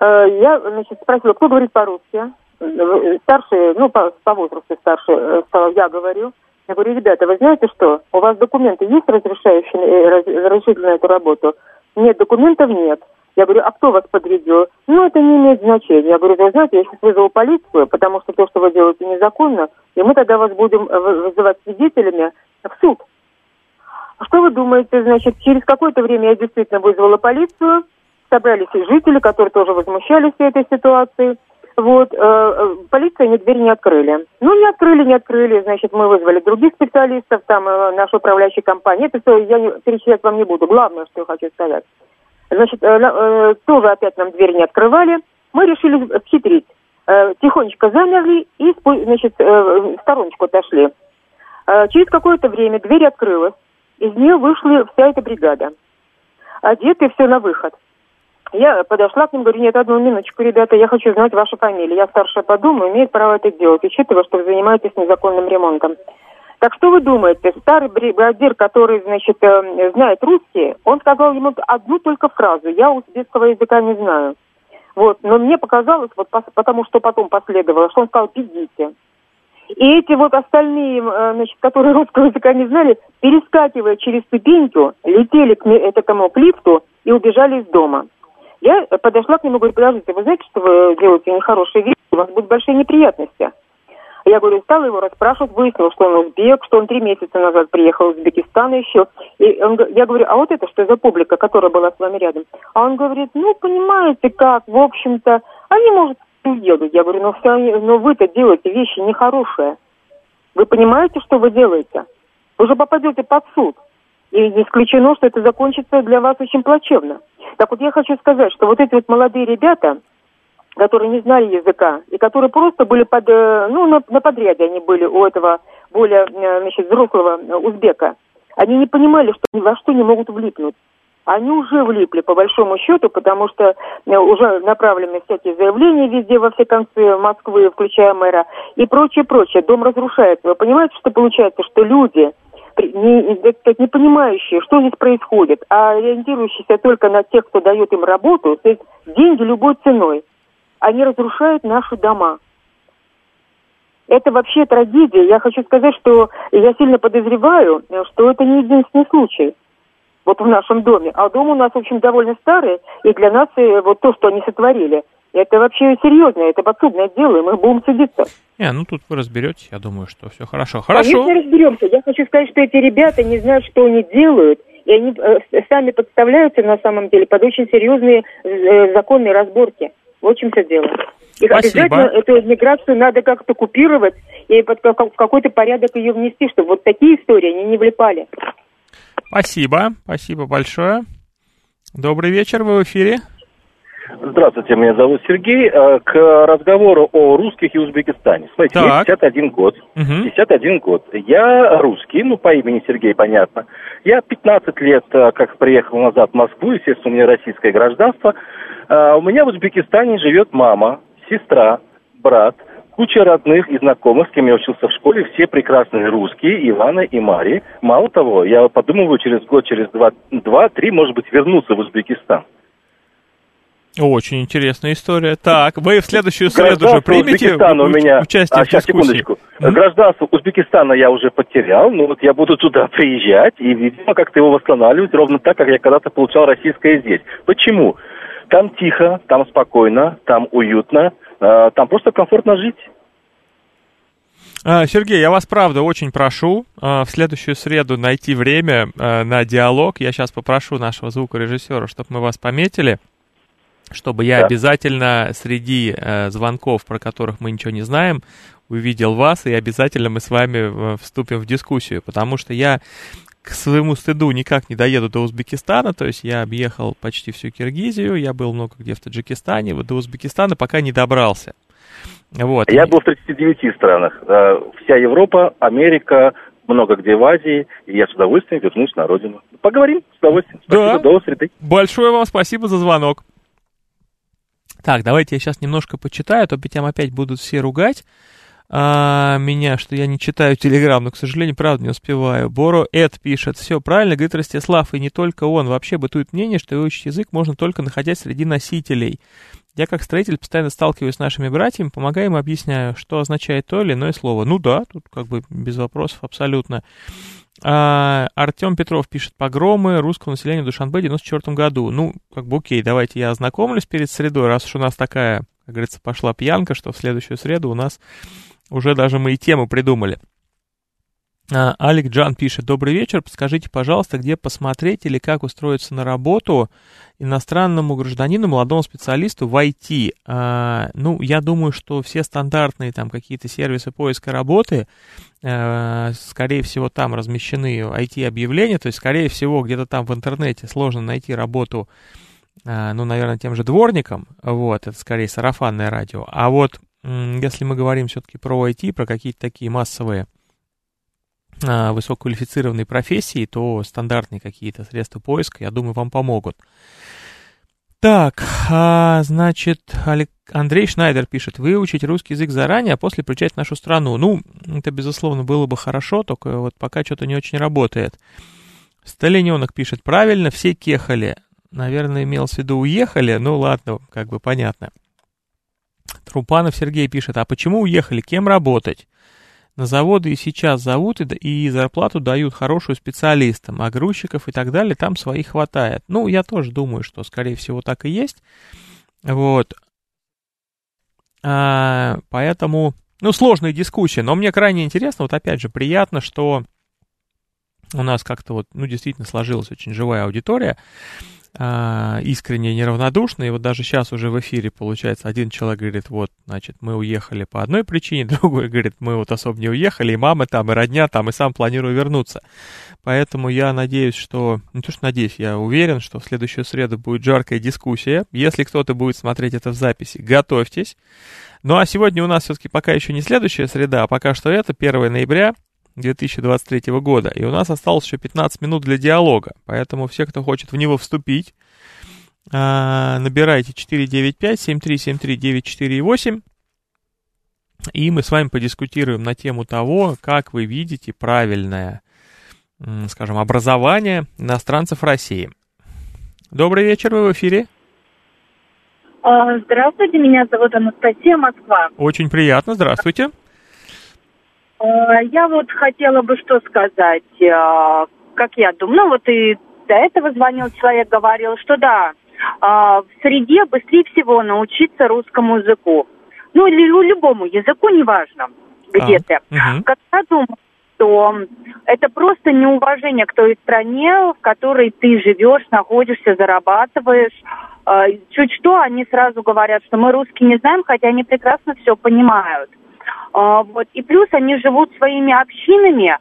Э, я, значит, спросила, кто говорит по-русски. Старший, ну, по, по возрасту старший, стал, я говорю. Я говорю, ребята, вы знаете что? У вас документы есть, разрешающие, разрешительные эту работу? Нет, документов нет. Я говорю, а кто вас подведет? Ну, это не имеет значения. Я говорю, вы знаете, я сейчас вызову полицию, потому что то, что вы делаете, незаконно, и мы тогда вас будем вызывать свидетелями в суд. Что вы думаете, значит, через какое-то время я действительно вызвала полицию, собрались и жители, которые тоже возмущались этой ситуацией. Вот, э, э, полиция ни дверь не открыли. Ну, не открыли, не открыли, значит, мы вызвали других специалистов, там, э, нашу управляющую компанию. Это все я не, перечислять вам не буду. Главное, что я хочу сказать. Значит, э, э, тоже опять нам дверь не открывали. Мы решили хитрить. Э, тихонечко замерли и, значит, в стороночку отошли. Через какое-то время дверь открылась. Из нее вышла вся эта бригада. Одеты все на выход. Я подошла к ним, говорю, нет, одну минуточку, ребята, я хочу знать вашу фамилию. Я старшая по дому, имею право это делать, учитывая, что вы занимаетесь незаконным ремонтом. Так что вы думаете, старый бригадир, который, значит, э, знает русский, он сказал ему одну только фразу, я узбекского языка не знаю. Вот, но мне показалось, вот потому что потом последовало, что он сказал, бегите. И эти вот остальные, э, значит, которые русского языка не знали, перескакивая через ступеньку, летели к этому к лифту и убежали из дома. Я подошла к нему и говорю, подождите, вы знаете, что вы делаете нехорошие вещи, у вас будут большие неприятности. Я говорю, стала его расспрашивать, выяснила, что он узбек, что он три месяца назад приехал из Узбекистана еще. И он, я говорю, а вот это что за публика, которая была с вами рядом? А он говорит, ну, понимаете как, в общем-то, они, может, делают. Я говорю, но, все, но вы-то делаете вещи нехорошие. Вы понимаете, что вы делаете? Вы же попадете под суд. И не исключено, что это закончится для вас очень плачевно. Так вот я хочу сказать, что вот эти вот молодые ребята, которые не знали языка, и которые просто были под, э, ну, на, на подряде они были у этого более, э, значит, взрослого э, узбека. Они не понимали, что ни во что не могут влипнуть. Они уже влипли, по большому счету, потому что уже направлены всякие заявления везде, во все концы Москвы, включая мэра, и прочее, прочее. Дом разрушается. Вы понимаете, что получается, что люди, не, не понимающие, что здесь происходит, а ориентирующиеся только на тех, кто дает им работу, то есть деньги любой ценой они разрушают наши дома. Это вообще трагедия. Я хочу сказать, что я сильно подозреваю, что это не единственный случай вот в нашем доме. А дом у нас, в общем, довольно старый, и для нас и вот то, что они сотворили, это вообще серьезно, это подсудное дело, и мы будем судиться. Не, ну тут вы разберетесь, я думаю, что все хорошо. Хорошо. Конечно, разберемся. Я хочу сказать, что эти ребята не знают, что они делают, И они э, сами подставляются на самом деле под очень серьезные э, законные разборки. Вот в чем все дело. И Спасибо. обязательно эту миграцию надо как-то купировать и под какой-то порядок ее внести, чтобы вот такие истории они не влипали. Спасибо, спасибо большое. Добрый вечер, вы в эфире. Здравствуйте, меня зовут Сергей. Э, К разговору о русских и Узбекистане. Смотрите, мне Так. 51 год. Мгм. 51 год. Я русский, ну, по имени Сергей, понятно. Я 15 лет, э, как приехал назад в Москву, естественно, у меня российское гражданство. Э, У меня в Узбекистане живет мама, сестра, брат, куча родных и знакомых, с кем я учился в школе, все прекрасные русские, Ивана и Мария. Мало того, я подумываю через год, через два- два-три, может быть, вернуться в Узбекистан. Очень интересная история. Так, вы в следующую среду же примете Узбекистана у меня... участие а, в сейчас, дискуссии? секундочку. Гражданство Узбекистана я уже потерял, но вот я буду туда приезжать и, видимо, как-то его восстанавливать, ровно так, как я когда-то получал российское здесь. Почему? Там тихо, там спокойно, там уютно, э, там просто комфортно жить. А, Сергей, я вас правда очень прошу а, в следующую среду найти время а, на диалог. Я сейчас попрошу нашего звукорежиссера, чтобы мы вас пометили, чтобы я Да. обязательно среди э, звонков, про которых мы ничего не знаем, увидел вас, и обязательно мы с вами э, вступим в дискуссию, потому что я к своему стыду никак не доеду до Узбекистана, то есть я объехал почти всю Киргизию, я был много где в Таджикистане, вот до Узбекистана пока не добрался. Вот. Я был в 39 странах. Э, Вся Европа, Америка, много где в Азии, и я с удовольствием вернусь на родину. Поговорим с удовольствием. Спасибо, Да. до среды. Большое вам спасибо за звонок. Так, давайте я сейчас немножко почитаю, а то там опять будут все ругать а, меня, что я не читаю Телеграм, но, к сожалению, правда не успеваю. Боро Эд пишет, все правильно, говорит Ростислав, и не только он. Вообще бытует мнение, что выучить язык можно только находясь среди носителей. Я как строитель постоянно сталкиваюсь с нашими братьями, помогаю им, объясняю, что означает то или иное слово. Ну да, тут как бы без вопросов абсолютно. А, Артем Петров пишет погромы русского населения в Душанбе в 94 году. Ну, как бы окей, давайте я ознакомлюсь перед средой, раз уж у нас такая, как говорится, пошла пьянка, что в следующую среду у нас уже даже мы и тему придумали. А, Алик Джан пишет, добрый вечер, подскажите, пожалуйста, где посмотреть или как устроиться на работу иностранному гражданину, молодому специалисту в IT. А, ну, я думаю, что все стандартные там какие-то сервисы поиска работы, э, скорее всего, там размещены IT-объявления, то есть, скорее всего, где-то там в интернете сложно найти работу, э, ну, наверное, тем же дворником, вот, это скорее сарафанное радио. А вот если мы говорим все-таки про IT, про какие-то такие массовые а, высококвалифицированные профессии, то стандартные какие-то средства поиска, я думаю, вам помогут. Так, а, значит, Андрей Шнайдер пишет, выучить русский язык заранее, а после приезжать в нашу страну. Ну, это, безусловно, было бы хорошо, только вот пока что-то не очень работает. Сталиненок пишет, правильно, все кехали. Наверное, имел в виду уехали, ну ладно, как бы понятно. Трупанов Сергей пишет, а почему уехали, кем работать? На заводы и сейчас зовут, и, и зарплату дают хорошую специалистам, а грузчиков и так далее там своих хватает. Ну, я тоже думаю, что, скорее всего, так и есть. Вот. А, поэтому, ну, сложная дискуссия, но мне крайне интересно, вот опять же, приятно, что у нас как-то вот, ну, действительно сложилась очень живая аудитория, а, искренне неравнодушная, и вот даже сейчас уже в эфире, получается, один человек говорит, вот, значит, мы уехали по одной причине, другой говорит, мы вот особо не уехали, и мама там, и родня там, и сам планирую вернуться. Поэтому я надеюсь, что, не то что надеюсь, я уверен, что в следующую среду будет жаркая дискуссия. Если кто-то будет смотреть это в записи, готовьтесь. Ну а сегодня у нас все-таки пока еще не следующая среда, а пока что это 1 ноября 2023 года. И у нас осталось еще 15 минут для диалога. Поэтому все, кто хочет в него вступить, а, набирайте 495-7373-948. И мы с вами подискутируем на тему того, как вы видите правильное, скажем, образование иностранцев России. Добрый вечер, вы в эфире. А, Здравствуйте, меня зовут Анастасия Москва. Очень приятно, здравствуйте. А, Я вот хотела бы что сказать, а, как я думаю, ну вот и до этого звонил человек, говорил, что да, а, в среде быстрее всего научиться русскому языку. Ну или любому языку, неважно, где А, ты. мгм. Как я думаю, что это просто неуважение к той стране, в которой ты живешь, находишься, зарабатываешь. Э, чуть что, они сразу говорят, что мы русские не знаем, хотя они прекрасно все понимают. Э, вот. И плюс они живут своими общинами,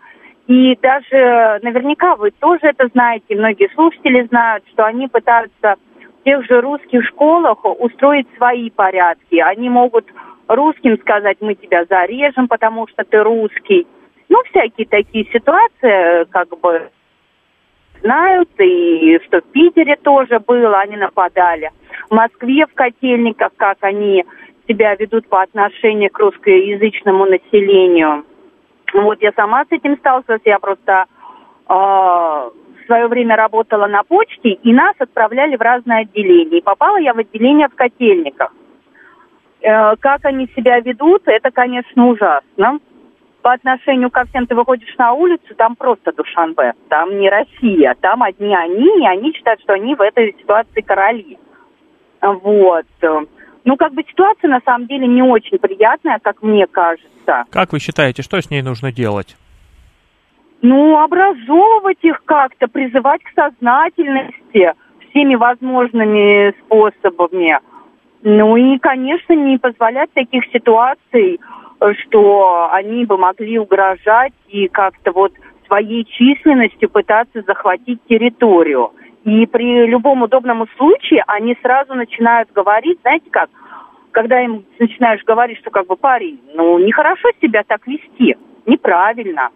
и даже наверняка вы тоже это знаете, многие слушатели знают, что они пытаются в тех же русских школах устроить свои порядки. Они могут русским сказать, мы тебя зарежем, потому что ты русский. Ну, всякие такие ситуации, как бы, знают, и что в Питере тоже было, они нападали. В Москве, в Котельниках, как они себя ведут по отношению к русскоязычному населению. Вот я сама с этим сталкивалась, я просто э, в свое время работала на почте, и нас отправляли в разные отделения. И попала я в отделение в Котельниках. Э, как они себя ведут, это, конечно, ужасно. По отношению ко всем ты выходишь на улицу, там просто Душанбе, там не Россия, там одни они, и они считают, что они в этой ситуации короли. Вот. Ну, как бы ситуация на самом деле не очень приятная, как мне кажется. Как вы считаете, что с ней нужно делать? Ну, образовывать их как-то, призывать к сознательности всеми возможными способами. Ну и, конечно, не позволять таких ситуаций, что они бы могли угрожать и как-то вот своей численностью пытаться захватить территорию. И при любом удобном случае они сразу начинают говорить, знаете как, когда им начинаешь говорить, что как бы парень, ну нехорошо себя так вести, неправильно,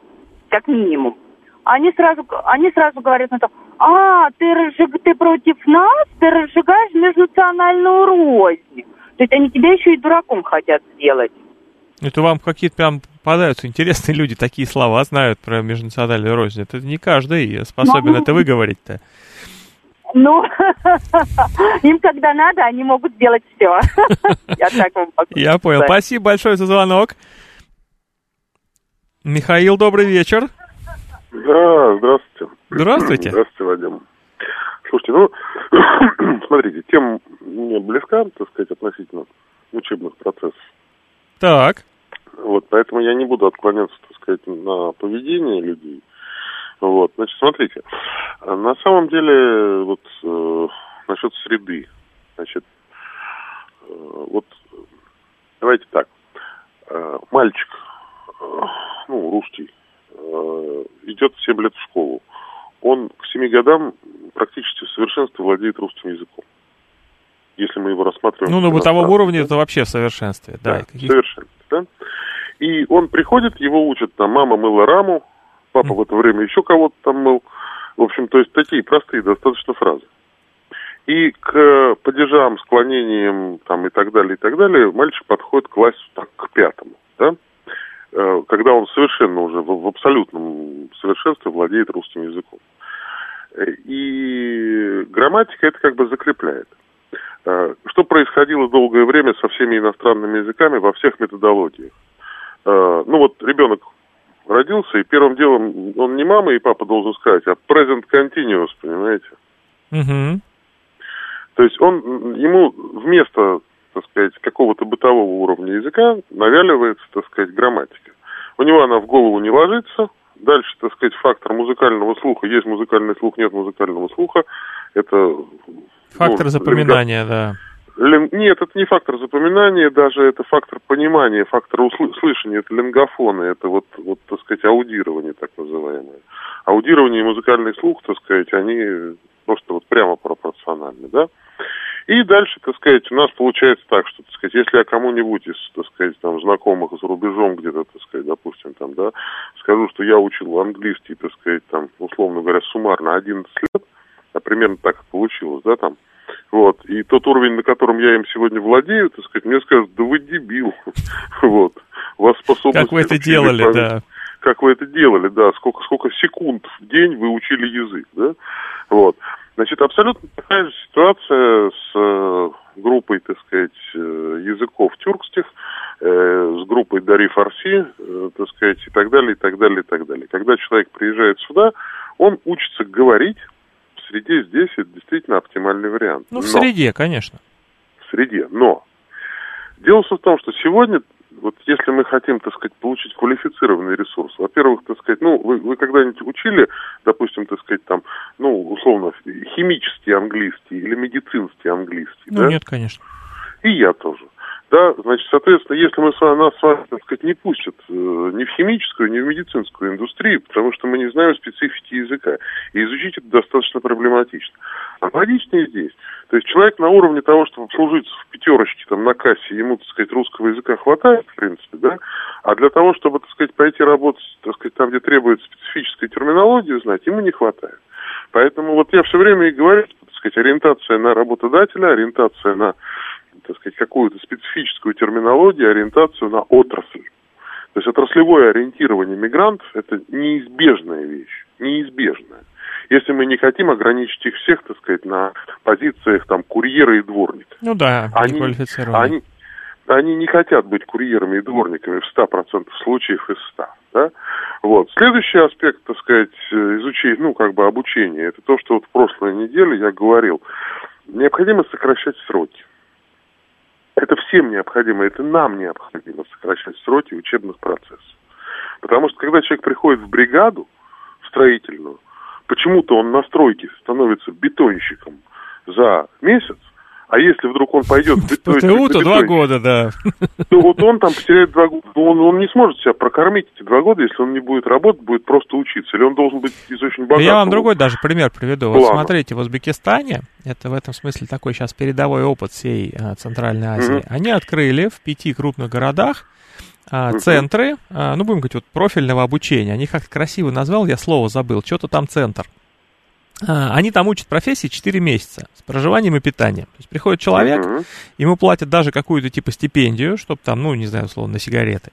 как минимум. Они сразу, они сразу говорят на то, а, ты, разжиг, ты против нас, ты разжигаешь межнациональную рознь. То есть они тебя еще и дураком хотят сделать. Это вам какие-то прям попадаются интересные люди, такие слова знают про межнациональную рознь. Это не каждый способен ну, это выговорить-то. Ну, им когда надо, они могут сделать все. Я так вам Я понял. Спасибо большое за звонок. Михаил, добрый вечер. Да, здравствуйте. Здравствуйте. Здравствуйте, Вадим. Слушайте, ну, смотрите, тем мне близка, так сказать, относительно учебных процессов. Так. Вот, поэтому я не буду отклоняться, так сказать, на поведение людей. Вот, значит, смотрите, на самом деле, вот, э, насчет среды, значит, э, вот, давайте так, э, мальчик, э, ну, русский, э, идет 7 лет в школу, он к 7 годам практически в совершенстве владеет русским языком. Если мы его рассматриваем... Ну, на бытовом уровне это вообще в совершенстве, да. Да, в совершенстве, да. И он приходит, его учат, там, мама мыла раму, папа в это время еще кого-то там мыл. В общем, то есть такие простые достаточно фразы. И к падежам, склонениям там, и так далее, и так далее, мальчик подходит к классу так, к пятому, да? Э, когда он совершенно уже в, в абсолютном совершенстве владеет русским языком. И грамматика это как бы закрепляет. Э, что происходило долгое время со всеми иностранными языками во всех методологиях? Э, ну вот ребенок родился, и первым делом он не мама и папа должен сказать, а present continuous, понимаете? Угу. То есть он, ему вместо, так сказать, какого-то бытового уровня языка навяливается, так сказать, грамматика. У него она в голову не ложится, Дальше, так сказать, фактор музыкального слуха. Есть музыкальный слух, нет музыкального слуха. Это... Фактор ну, запоминания, линга... да. Нет, это не фактор запоминания, даже это фактор понимания, фактор услышания, это лингофоны, это вот, вот, так сказать, аудирование так называемое. Аудирование и музыкальный слух, так сказать, они просто вот прямо пропорциональны, да. И дальше, так сказать, у нас получается так, что, так сказать, если я кому-нибудь из, так сказать, там, знакомых за рубежом где-то, так сказать, допустим, там, да, скажу, что я учил английский, так сказать, там, условно говоря, суммарно 11 лет, а примерно так и получилось, да, там, вот, и тот уровень, на котором я им сегодня владею, так сказать, мне скажут, да вы дебил, вот, у вас способность... Как вы это делали, да. Как вы это делали, да, сколько, сколько секунд в день вы учили язык, да, вот. Значит, абсолютно такая же ситуация с э, группой, так сказать, э, языков тюркских, э, с группой Дари Фарси, так сказать, и так далее, и так далее, и так далее. Когда человек приезжает сюда, он учится говорить среде здесь, это действительно оптимальный вариант. Ну, в Но, среде, конечно. В среде, но Дело в том, что сегодня вот если мы хотим, так сказать, получить квалифицированный ресурс, во-первых, так сказать, ну, вы, вы когда-нибудь учили, допустим, так сказать, там, ну, условно, химический английский или медицинский английский, Ну, да? нет, конечно. И я тоже. Да, значит, соответственно, если мы с вами, нас с вами, так сказать, не пустят э, ни в химическую, ни в медицинскую индустрию, потому что мы не знаем специфики языка, и изучить это достаточно проблематично. Аналогично и здесь. То есть человек на уровне того, чтобы обслужиться в пятерочке там на кассе, ему, так сказать, русского языка хватает, в принципе, да, а для того, чтобы, так сказать, пойти работать, так сказать, там, где требуется специфическая терминология знать, ему не хватает. Поэтому вот я все время и говорю, так сказать, ориентация на работодателя, ориентация на, так сказать, какую-то специфическую терминологию, ориентацию на отрасль. То есть отраслевое ориентирование мигрантов – это неизбежная вещь, неизбежная. Если мы не хотим ограничить их всех, так сказать, на позициях там курьера и дворника. Ну да, Они, они, они не хотят быть курьерами и дворниками в 100% случаев из 100. Да? Вот. Следующий аспект, так сказать, изучения, ну, как бы обучения, это то, что вот в прошлой неделе я говорил. Необходимо сокращать сроки. Это всем необходимо, это нам необходимо сокращать сроки учебных процессов. Потому что когда человек приходит в бригаду, строительную, почему-то он на стройке становится бетонщиком за месяц, а если вдруг он пойдет в По ТУ, то два года, да. то вот он там потеряет два года. Он, он не сможет себя прокормить эти два года, если он не будет работать, будет просто учиться. Или он должен быть из очень богатого. Я вам другой даже пример приведу. Вот смотрите, в Узбекистане, это в этом смысле такой сейчас передовой опыт всей а, Центральной Азии, Мгм. они открыли в пяти крупных городах а, центры, а, ну, будем говорить, вот профильного обучения. Они как-то красиво назвал, я слово забыл, что-то там центр. А, Они там учат профессии 4 месяца с проживанием и питанием. То есть приходит человек, Мгм. ему платят даже какую-то типа стипендию, чтобы там, ну, не знаю, условно, на сигареты.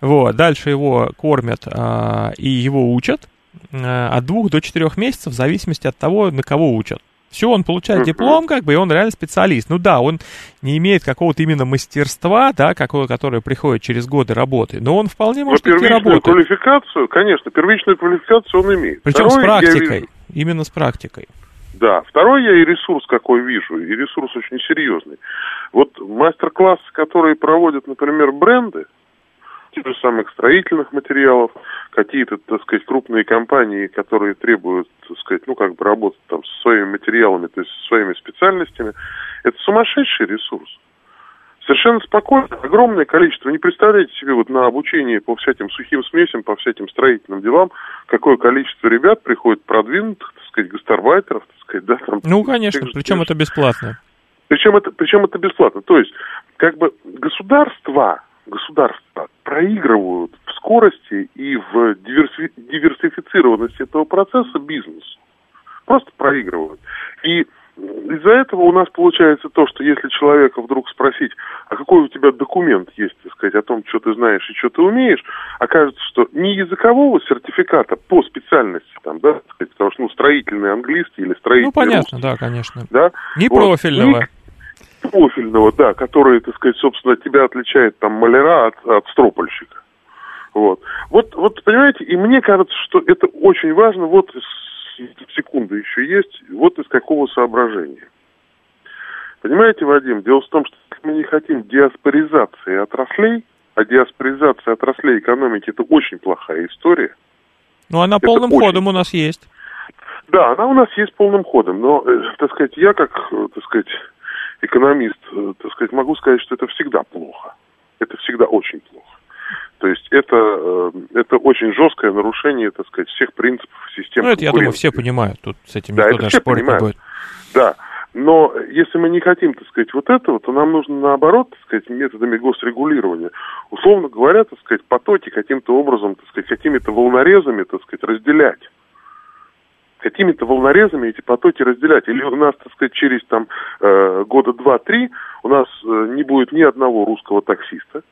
Вот, дальше его кормят а, и его учат а, от двух до четырех месяцев в зависимости от того, на кого учат. Все, он получает диплом, как бы, и он реально специалист. Ну да, он не имеет какого-то именно мастерства, да, какого, которое приходит через годы работы, но он вполне Но может идти первичную работать. квалификацию, конечно, первичную квалификацию он имеет. Причем с Второе, я практикой. Именно с практикой. Да. Второй я и ресурс какой вижу, и ресурс очень серьезный. Вот мастер-классы, которые проводят, например, бренды, тех же самых строительных материалов, какие-то, так сказать, крупные компании, которые требуют, так сказать, ну, как бы работать там со своими материалами, то есть со своими специальностями, это сумасшедший ресурс. Совершенно спокойно, огромное количество. Не представляете себе вот на обучение по всяким сухим смесям, по всяким строительным делам, какое количество ребят приходит продвинутых, так сказать, гастарбайтеров, так сказать, да, там. Ну, конечно, тех причем это бесплатно. причем это, причем это бесплатно. То есть, как бы государства, государства проигрывают в скорости и в диверси- диверсифицированности этого процесса бизнесу. Просто проигрывают. И из-за этого у нас получается то, что если человека вдруг спросить, а какой у тебя документ есть, так сказать, о том, что ты знаешь и что ты умеешь, окажется, что ни языкового сертификата по специальности, там, да, так сказать, потому что, ну, строительный английский или строительный Ну, понятно, русский, да, конечно. да, Не вот, профильного. ни профильного, да, который, так сказать, собственно, тебя отличает там маляра от, от стропольщика. Вот. вот. Вот, понимаете, и мне кажется, что это очень важно, вот секунда еще есть, вот из какого соображения. Понимаете, Вадим, дело в том, что мы не хотим диаспоризации отраслей, а диаспоризация отраслей экономики – это очень плохая история, Ну, она Это полным очень- ходом у нас есть. да, она у нас есть полным ходом, но, э, так сказать, я как, э, так сказать, экономист, э, так сказать, могу сказать, что это всегда плохо. Это всегда очень плохо. То есть это, э, это очень жесткое нарушение, так сказать, всех принципов системы Ну, это, я думаю, все понимают. Тут с этим Да, никто это даже все спорить не понимают. будет. Да, но если мы не хотим, так сказать, вот этого, то нам нужно наоборот, так сказать, методами госрегулирования, условно говоря, так сказать, потоки каким-то образом, так сказать, какими-то волнорезами, так сказать, разделять. Какими-то волнорезами эти потоки разделять. Или у нас, так сказать, через там э, года два-три у нас э, не будет ни одного русского таксиста,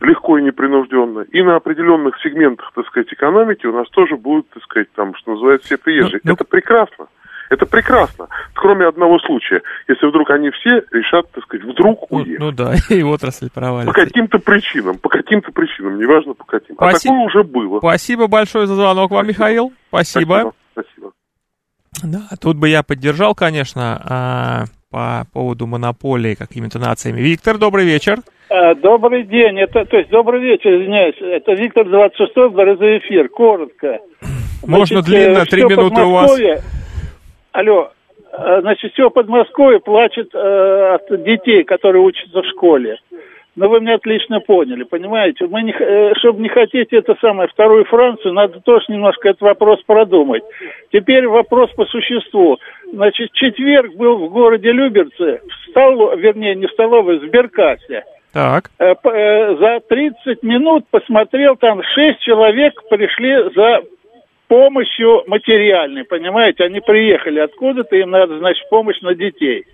легко и непринужденно. И на определенных сегментах, так сказать, экономики у нас тоже будут, так сказать, там, что называется, все приезжие. Ну, ну, Это прекрасно. Это прекрасно. Кроме одного случая. Если вдруг они все решат, так сказать, вдруг Ну, уехать. ну да, и отрасль По провалится. каким-то причинам, по каким-то причинам, неважно по каким. А Спасибо. такое уже было. Спасибо большое за звонок вам, Михаил. Спасибо. Спасибо. Да, тут бы я поддержал, конечно, а, по поводу монополии какими-то нациями. Виктор, добрый вечер. А, добрый день, это, то есть добрый вечер, извиняюсь, это Виктор 26 благодарю за эфир, коротко. Можно Значит, длинно, три минуты у вас. Алло, а, значит, все Подмосковье плачет э, от детей, которые учатся в школе. Но вы меня отлично поняли, понимаете? Мы не, э, чтобы не хотеть это самое вторую Францию, надо тоже немножко этот вопрос продумать. Теперь вопрос по существу. Значит, четверг был в городе Люберцы, в стол, вернее, не в столовой, в Сберкассе. Так. Э, э, за 30 минут посмотрел, там 6 человек пришли за помощью материальной, понимаете? Они приехали откуда-то, им надо, значит, помощь на детей.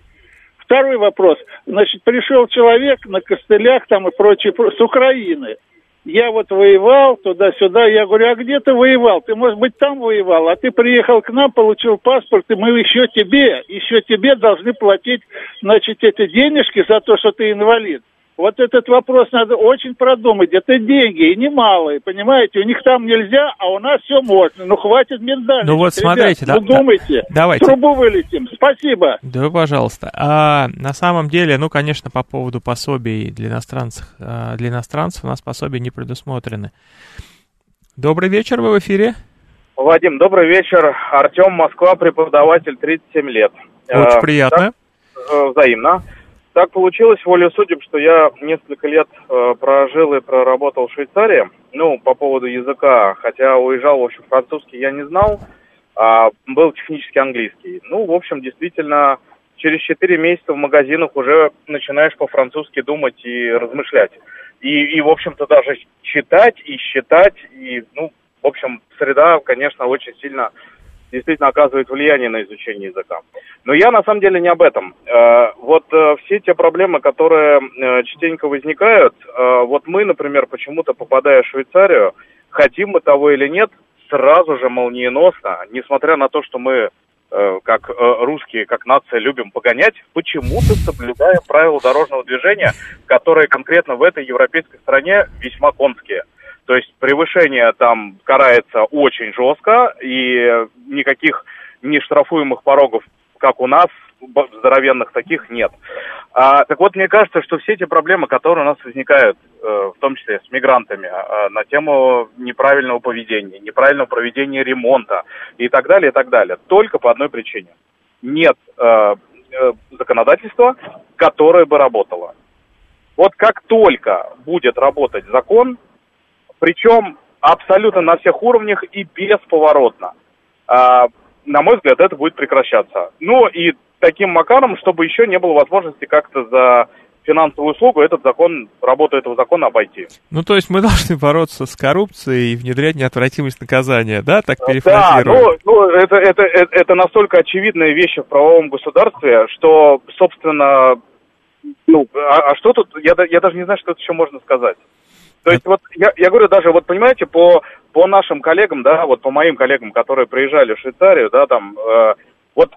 Второй вопрос. Значит, пришел человек на костылях там и прочее, с Украины. Я вот воевал туда-сюда. Я говорю, а где ты воевал? Ты, может быть, там воевал, а ты приехал к нам, получил паспорт, и мы еще тебе, еще тебе должны платить, значит, эти денежки за то, что ты инвалид. Вот этот вопрос надо очень продумать. Это деньги, и немалые, понимаете? У них там нельзя, а у нас все можно. Ну, хватит миндальности. Ну, вот смотрите. Ребят, да, ну, думайте. Да, давайте. Трубу вылетим. Спасибо. Да, пожалуйста. А, на самом деле, ну, конечно, по поводу пособий для иностранцев, а, для иностранцев у нас пособия не предусмотрены. Добрый вечер, вы в эфире. Вадим, добрый вечер. Артем, Москва, преподаватель, 37 лет. Очень э, приятно. Так, э, взаимно. Так получилось, волей судеб, что я несколько лет э, прожил и проработал в Швейцарии. Ну, по поводу языка, хотя уезжал, в общем, французский я не знал, а был технически английский. Ну, в общем, действительно, через 4 месяца в магазинах уже начинаешь по-французски думать и размышлять. И, и, в общем-то, даже читать и считать, и, ну, в общем, среда, конечно, очень сильно действительно оказывает влияние на изучение языка. Но я на самом деле не об этом. Э, вот э, все те проблемы, которые э, частенько возникают, вот мы, например, почему-то попадая в Швейцарию, хотим мы того или нет, сразу же молниеносно, несмотря на то, что мы как русские, как нация любим погонять, почему-то соблюдаем правила дорожного движения, которые конкретно в этой европейской стране весьма конские. То есть превышение там карается очень жестко, и никаких нештрафуемых порогов, как у нас, здоровенных таких нет. А, так вот, мне кажется, что все эти проблемы, которые у нас возникают, э, в том числе с мигрантами, э, на тему неправильного поведения, неправильного проведения ремонта и так далее, и так далее, только по одной причине. Нет э, э, законодательства, которое бы работало. Вот как только будет работать закон, причем абсолютно на всех уровнях и бесповоротно. А, на мой взгляд, это будет прекращаться. Ну и таким макаром, чтобы еще не было возможности как-то за финансовую услугу этот закон, работу этого закона обойти. Ну, то есть мы должны бороться с коррупцией и внедрять неотвратимость наказания, да, так перефразируем? Да, ну, ну это, это, это, это настолько очевидная вещь в правовом государстве, что, собственно, ну, а, а что тут, я, я даже не знаю, что тут еще можно сказать. То есть вот я, я говорю даже, вот понимаете, по, по нашим коллегам, да, вот по моим коллегам, которые приезжали в Швейцарию, да, там, э, вот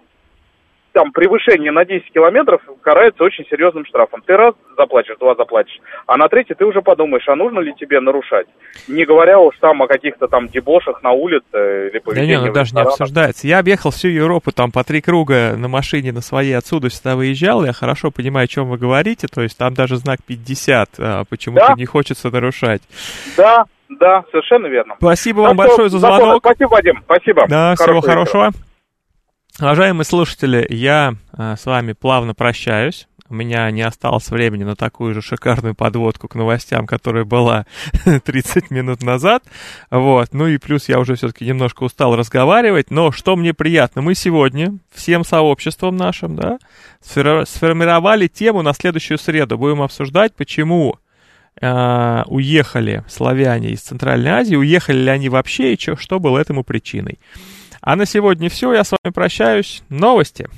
там превышение на 10 километров карается очень серьезным штрафом. Ты раз заплатишь, два заплатишь, а на третий ты уже подумаешь, а нужно ли тебе нарушать. Не говоря уж там о каких-то там дебошах на улице или поведении Да нет, ну даже не обсуждается. Я объехал всю Европу там по три круга на машине на своей отсюда сюда выезжал, я хорошо понимаю, о чем вы говорите, то есть там даже знак 50 а, почему-то да? не хочется нарушать. Да, да, совершенно верно. Спасибо вам так большое за звонок. Спасибо, Вадим, спасибо. Да, Хорошего всего хорошего. Вечера. Уважаемые слушатели, я э, с вами плавно прощаюсь. У меня не осталось времени на такую же шикарную подводку к новостям, которая была 30 минут назад. Вот. Ну и плюс я уже все-таки немножко устал разговаривать. Но что мне приятно, мы сегодня всем сообществом нашим, да, сформировали тему на следующую среду. Будем обсуждать, почему э, уехали славяне из Центральной Азии, уехали ли они вообще и что, что было этому причиной. А на сегодня все. Я с вами прощаюсь. Новости.